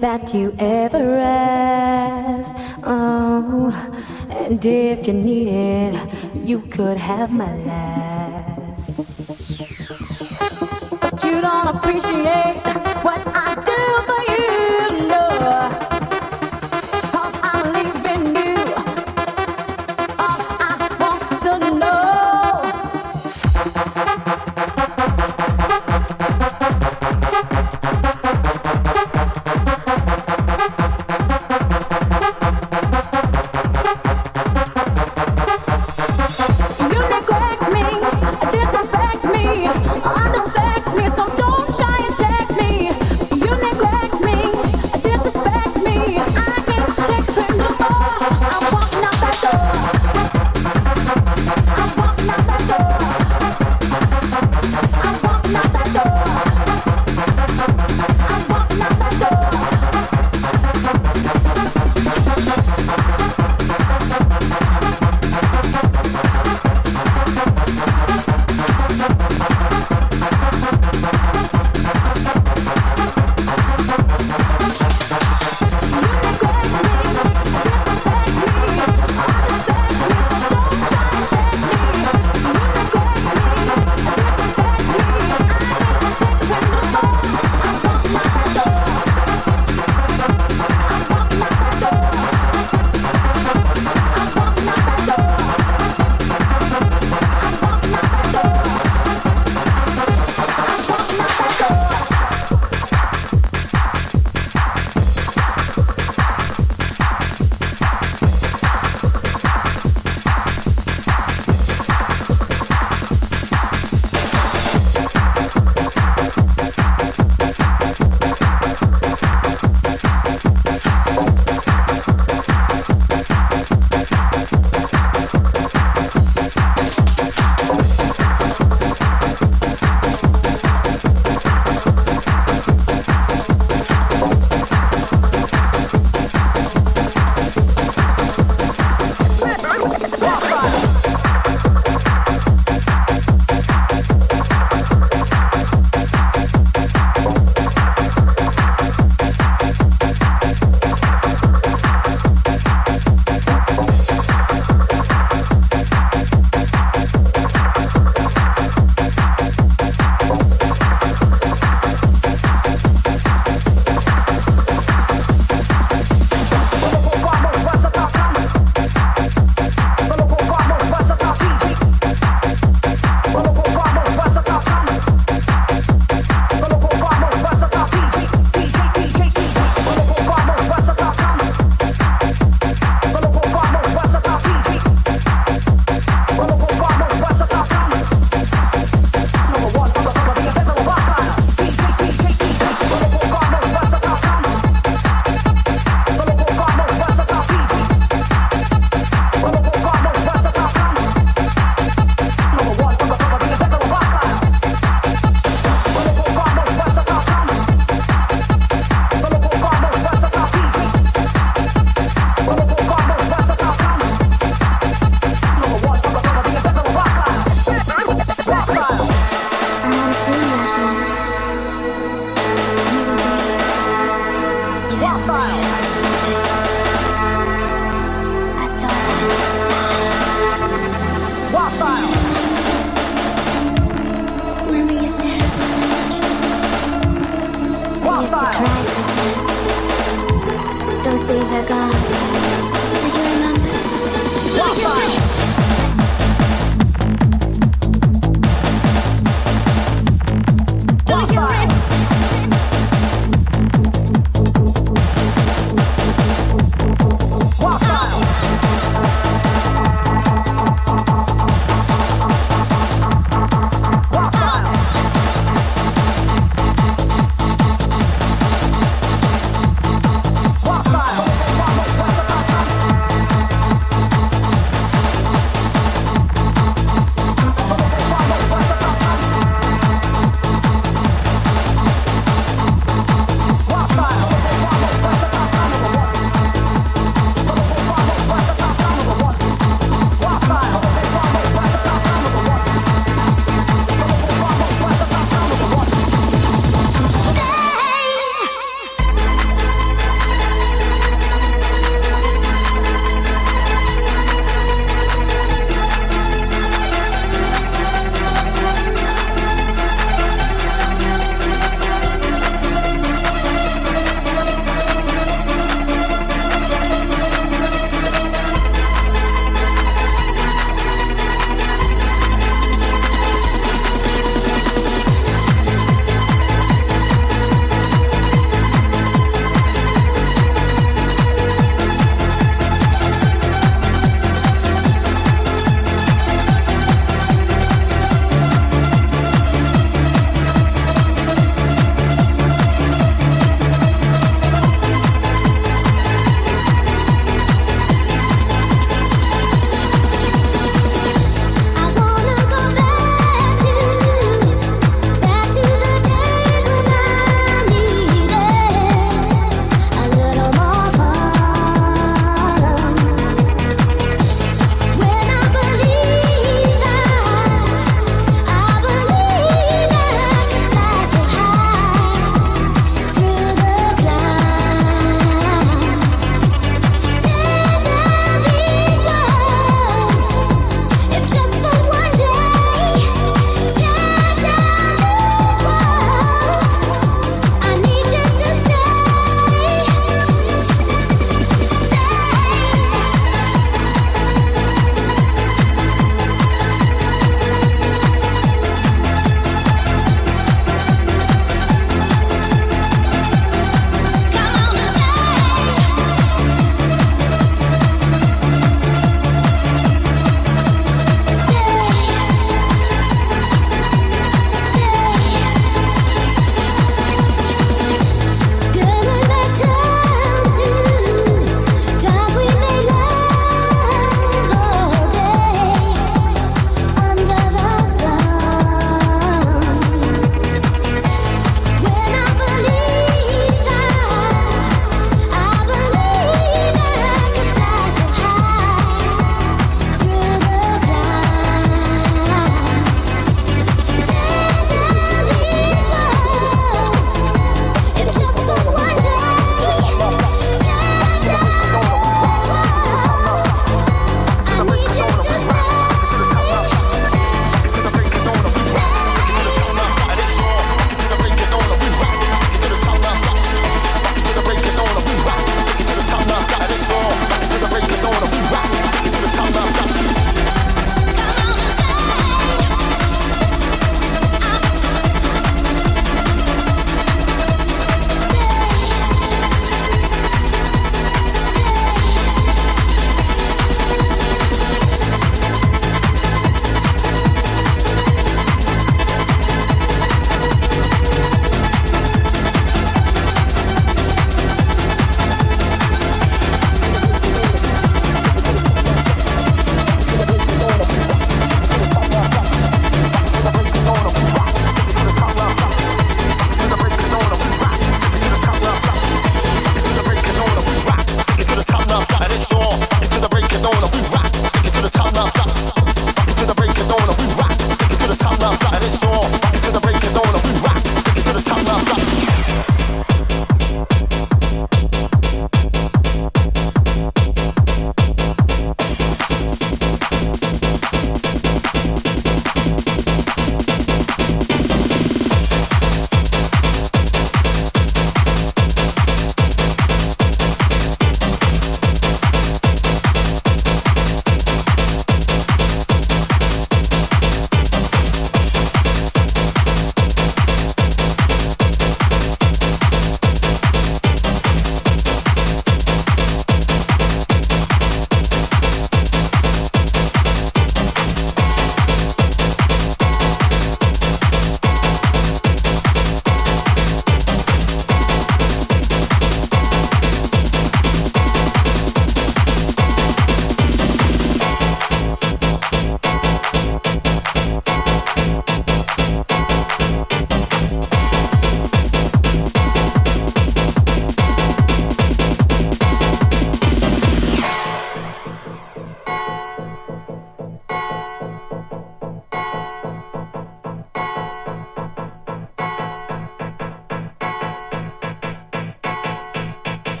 that you ever asked. Oh, and if you need it, you could have my last. But you don't appreciate what I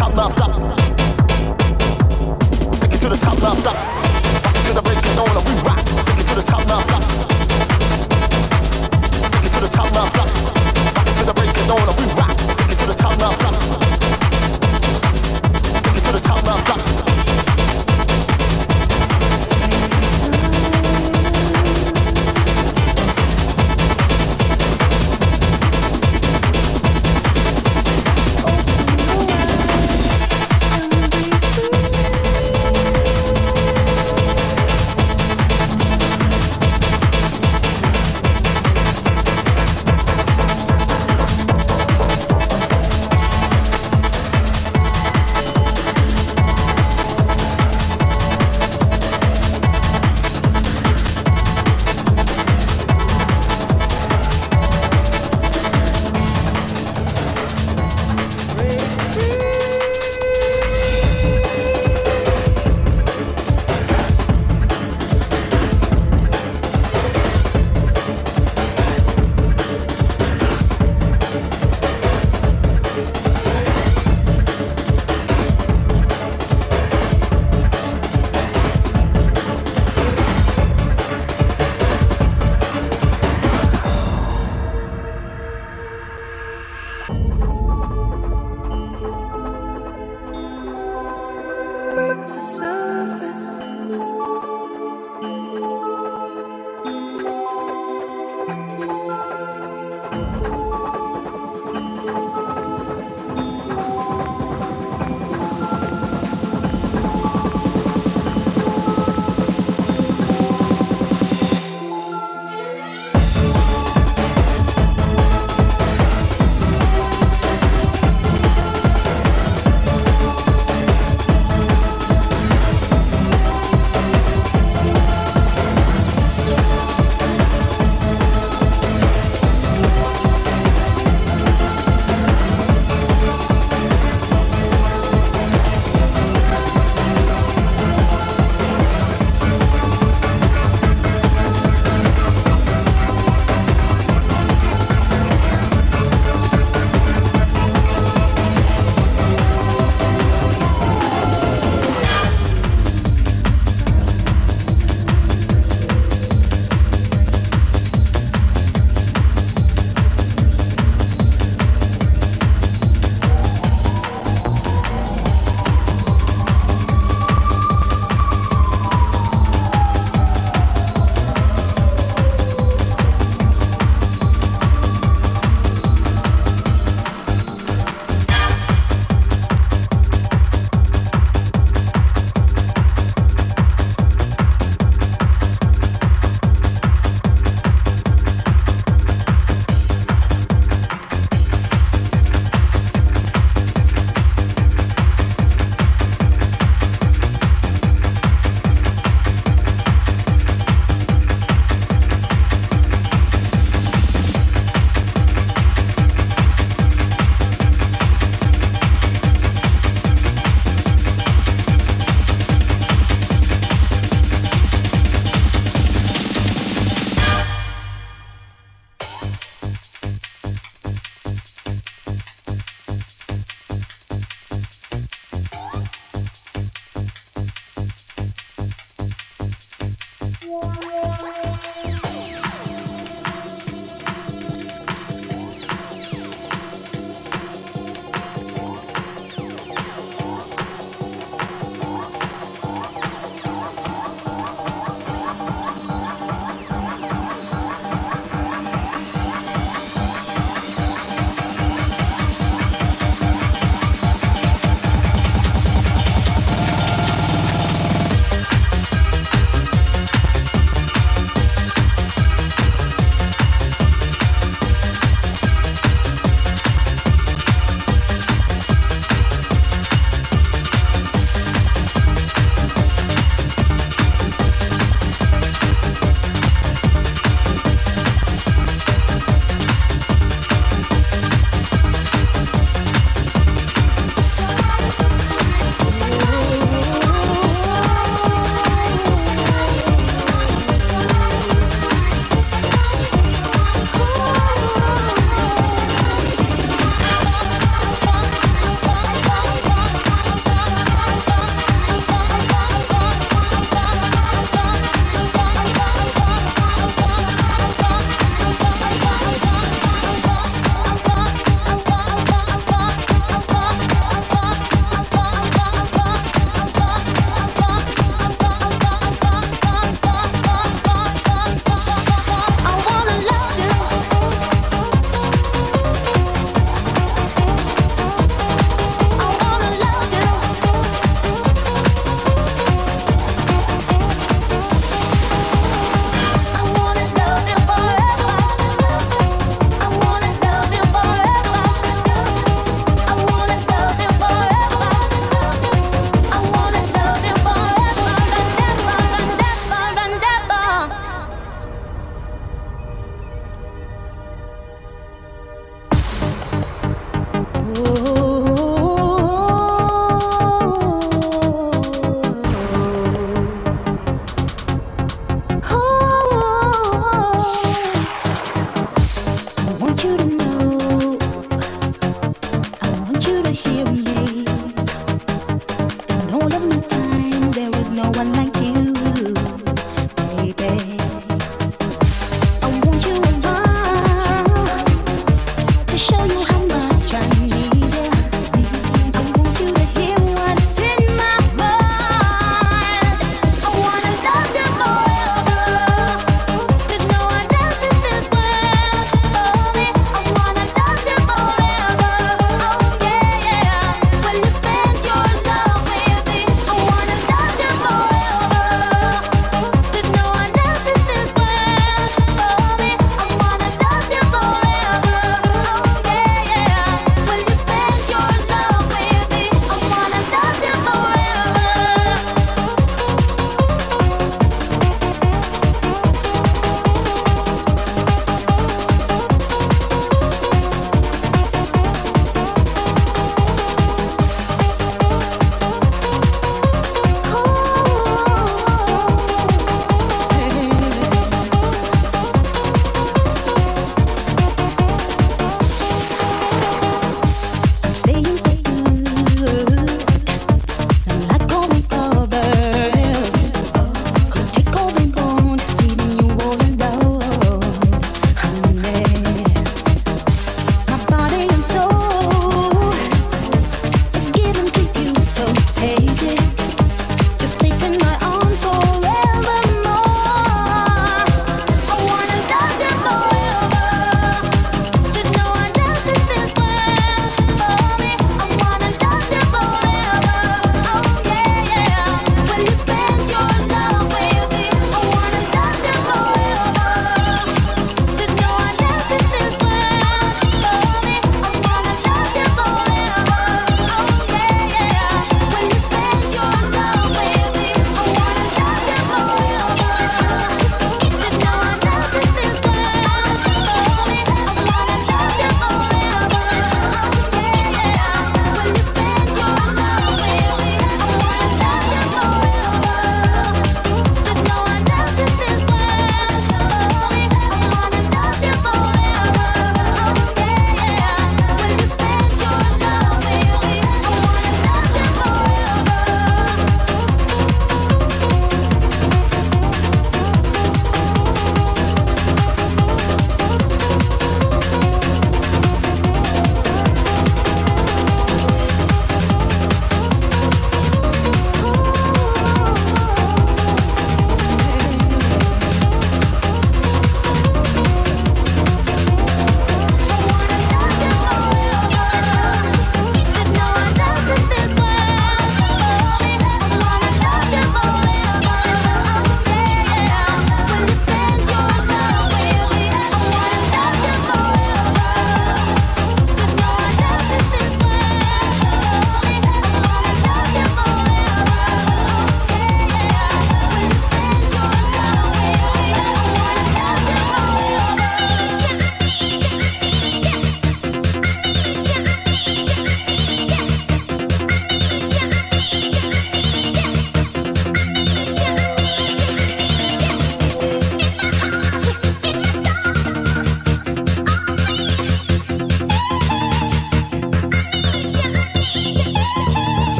top now, stop. Take it to the top now, stop.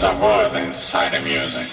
there's a world inside a music.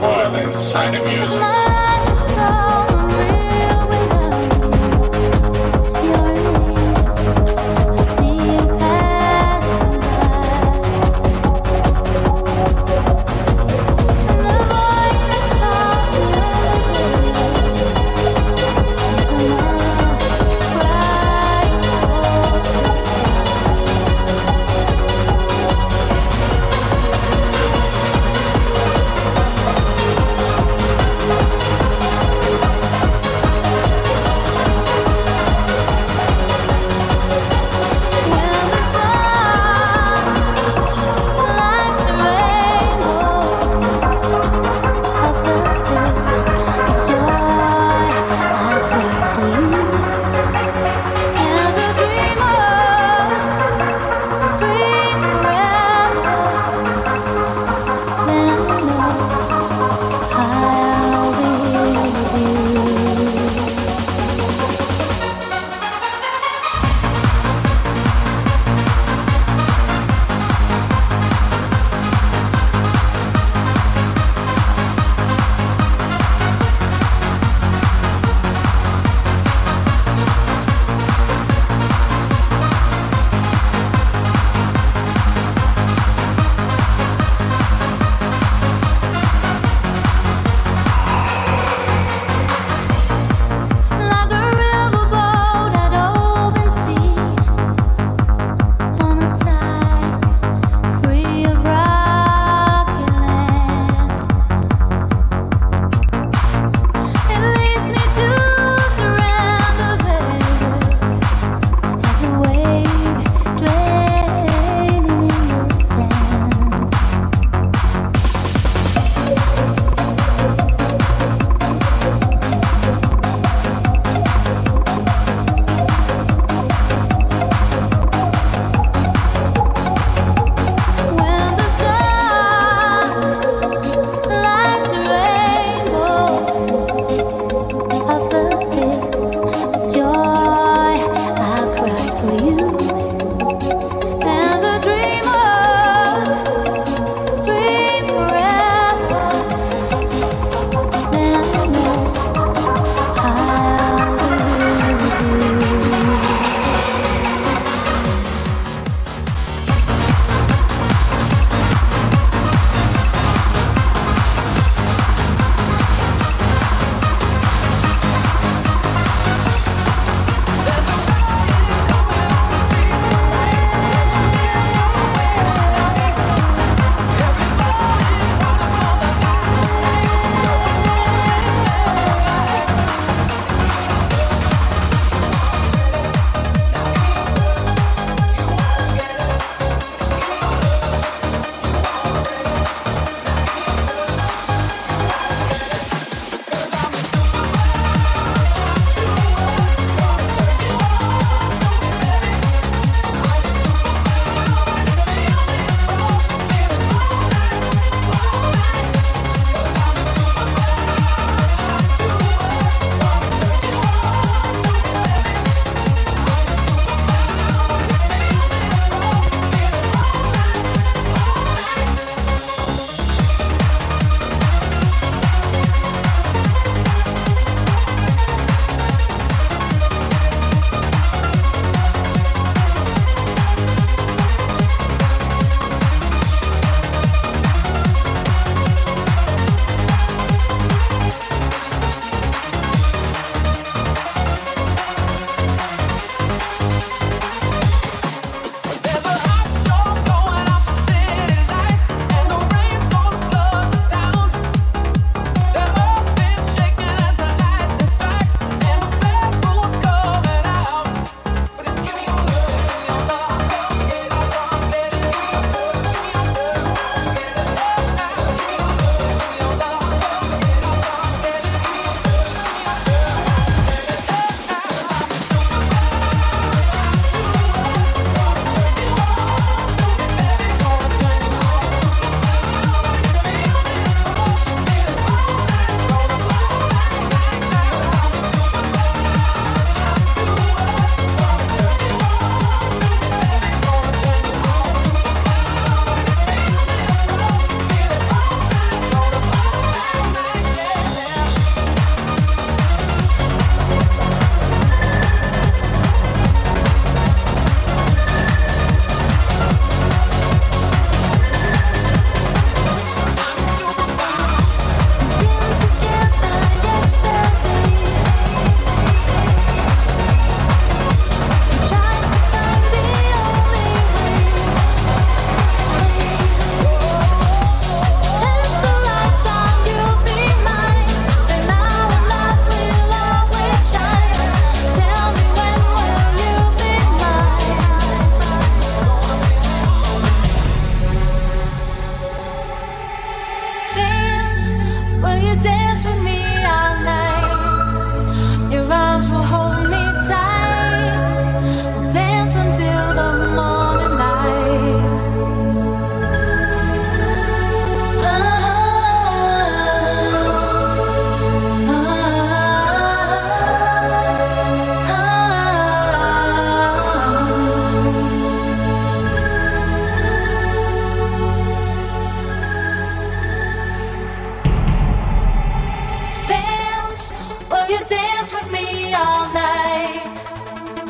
boy, that's a sign of music.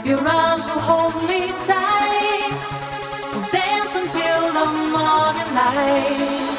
Your arms will hold me tight. We'll dance until the morning light.